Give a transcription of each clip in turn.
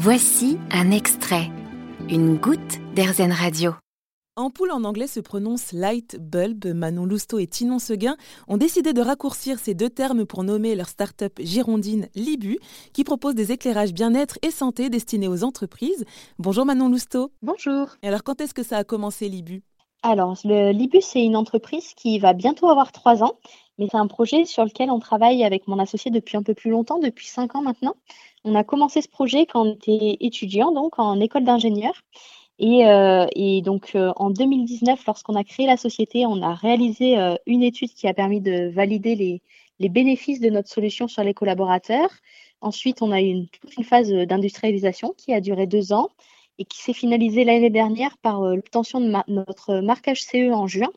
Voici un extrait, une goutte d'Airzen Radio. Ampoule en anglais se prononce light bulb. Manon Lousteau et Tinon Seguin ont décidé de raccourcir ces deux termes pour nommer leur start-up girondine Libu, qui propose des éclairages bien-être et santé destinés aux entreprises. Bonjour Manon Lousteau. Bonjour. Et alors quand est-ce que ça a commencé Libu? Alors, le Libu, c'est une entreprise qui va bientôt avoir trois ans, mais c'est un projet sur lequel on travaille avec mon associé depuis un peu plus longtemps, depuis cinq ans maintenant. On a commencé ce projet quand on était étudiant, donc en école d'ingénieur. Et, euh, donc euh, en 2019, lorsqu'on a créé la société, on a réalisé euh, une étude qui a permis de valider les, bénéfices de notre solution sur les collaborateurs. Ensuite, on a eu toute une phase d'industrialisation qui a duré deux ans et qui s'est finalisée l'année dernière par l'obtention de notre marquage CE en juin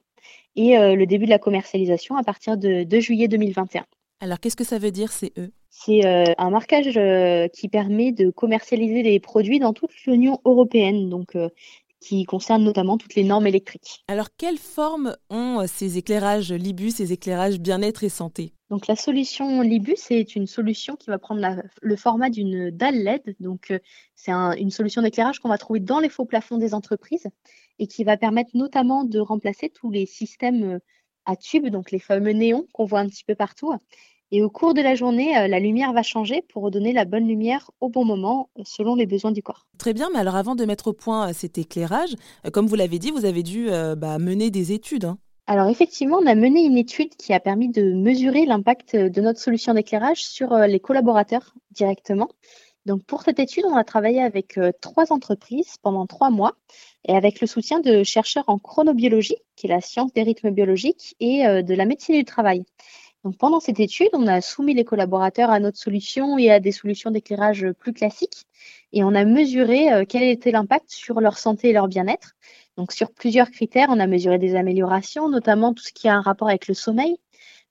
et le début de la commercialisation à partir de, de juillet 2021. Alors, qu'est-ce que ça veut dire CE C'est euh, un marquage euh, qui permet de commercialiser les produits dans toute l'Union européenne, donc euh, qui concerne notamment toutes les normes électriques. Alors, quelle forme ont ces éclairages Libus, ces éclairages bien-être et santé? Donc la solution Libus c'est une solution qui va prendre le format d'une dalle LED. Donc c'est une solution d'éclairage qu'on va trouver dans les faux plafonds des entreprises et qui va permettre notamment de remplacer tous les systèmes à tubes, donc les fameux néons qu'on voit un petit peu partout. Et au cours de la journée, euh, la lumière va changer pour redonner la bonne lumière au bon moment, euh, selon les besoins du corps. Très bien, mais alors avant de mettre au point euh, cet éclairage, comme vous l'avez dit, vous avez dû bah, mener des études. Hein. Alors effectivement, on a mené une étude qui a permis de mesurer l'impact de notre solution d'éclairage sur les collaborateurs directement. Donc pour cette étude, on a travaillé avec trois entreprises pendant trois mois et avec le soutien de chercheurs en chronobiologie, qui est la science des rythmes biologiques, et de la médecine du travail. Donc pendant cette étude, on a soumis les collaborateurs à notre solution et à des solutions d'éclairage plus classiques et on a mesuré euh, quel était l'impact sur leur santé et leur bien-être. Donc sur plusieurs critères, on a mesuré des améliorations, notamment tout ce qui a un rapport avec le sommeil.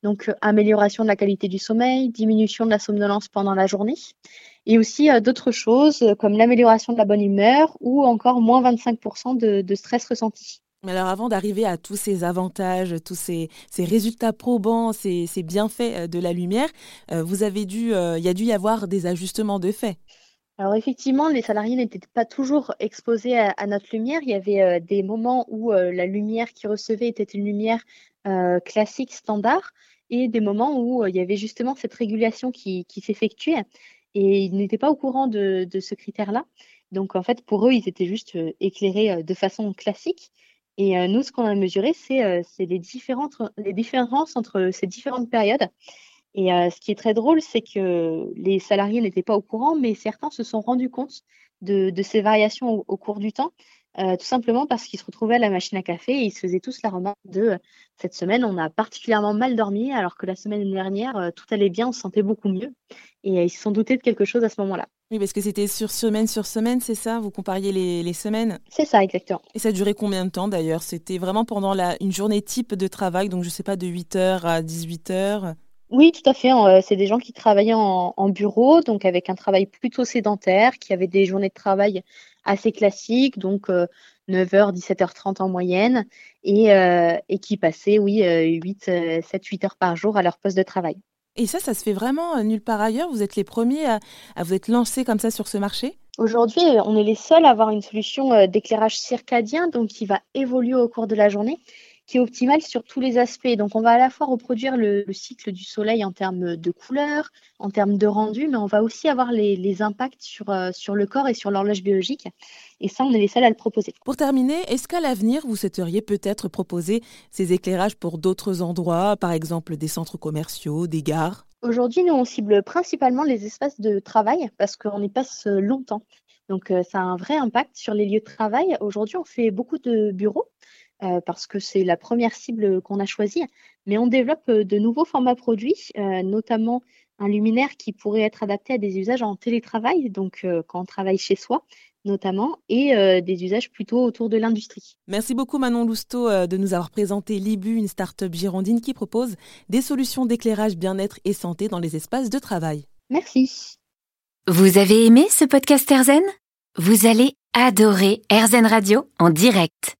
Donc euh, amélioration de la qualité du sommeil, diminution de la somnolence pendant la journée et aussi euh, d'autres choses comme l'amélioration de la bonne humeur ou encore moins 25% de, de stress ressenti. Mais alors avant d'arriver à tous ces avantages, tous ces, résultats probants, ces, bienfaits euh, de la lumière, euh, vous avez dû, euh, il y a dû y avoir des ajustements de fait. Alors effectivement, les salariés n'étaient pas toujours exposés à, notre lumière. Il y avait des moments où la lumière qu'ils recevaient était une lumière classique, standard, et des moments où il y avait justement cette régulation qui, s'effectuait. Et ils n'étaient pas au courant de, de ce critère-là. Donc en fait, pour eux, ils étaient juste éclairés de façon classique. Et euh, nous, ce qu'on a mesuré, c'est euh, les, différences entre ces différentes périodes. Et euh, ce qui est très drôle, c'est que les salariés n'étaient pas au courant, mais certains se sont rendus compte de, ces variations au, cours du temps, tout simplement parce qu'ils se retrouvaient à la machine à café et ils se faisaient tous la remarque de cette semaine, on a particulièrement mal dormi, alors que la semaine dernière, tout allait bien, on se sentait beaucoup mieux. Et ils se sont doutés de quelque chose à ce moment-là. Oui, parce que c'était sur semaine sur semaine, c'est ça? Vous compariez les, semaines? C'est ça, exactement. Et ça durait combien de temps d'ailleurs? C'était vraiment pendant la, une journée type de travail, donc je ne sais pas, de 8h à 18h oui, tout à fait. Euh, c'est des gens qui travaillaient en, bureau, donc avec un travail plutôt sédentaire, qui avaient des journées de travail assez classiques, donc 9h, 17h30 en moyenne, et, euh, et qui passaient, oui, 8, 7, 8 heures par jour à leur poste de travail. Et ça, ça se fait vraiment euh, nulle part ailleurs? Vous êtes les premiers à, vous être lancés comme ça sur ce marché? Aujourd'hui, euh, on est les seuls à avoir une solution euh, d'éclairage circadien, donc qui va évoluer au cours de la journée, qui est optimale sur tous les aspects. Donc, on va à la fois reproduire le, cycle du soleil en termes de couleur, en termes de rendu, mais on va aussi avoir les, impacts sur, sur le corps et sur l'horloge biologique. Et ça, on est les seuls à le proposer. Pour terminer, est-ce qu'à l'avenir, vous souhaiteriez peut-être proposer ces éclairages pour d'autres endroits, par exemple des centres commerciaux, des gares? Aujourd'hui, nous, on cible principalement les espaces de travail parce qu'on y passe longtemps. Donc, euh, ça a un vrai impact sur les lieux de travail. Aujourd'hui, on fait beaucoup de bureaux euh, parce que c'est la première cible qu'on a choisie, mais on développe euh, de nouveaux formats produits, notamment un luminaire qui pourrait être adapté à des usages en télétravail, donc quand on travaille chez soi, notamment, et euh, des usages plutôt autour de l'industrie. Merci beaucoup Manon Lousteau euh, de nous avoir présenté Libu, une start-up girondine qui propose des solutions d'éclairage bien-être et santé dans les espaces de travail. Merci. Vous avez aimé ce podcast Erzen Vous allez adorer Erzen Radio en direct.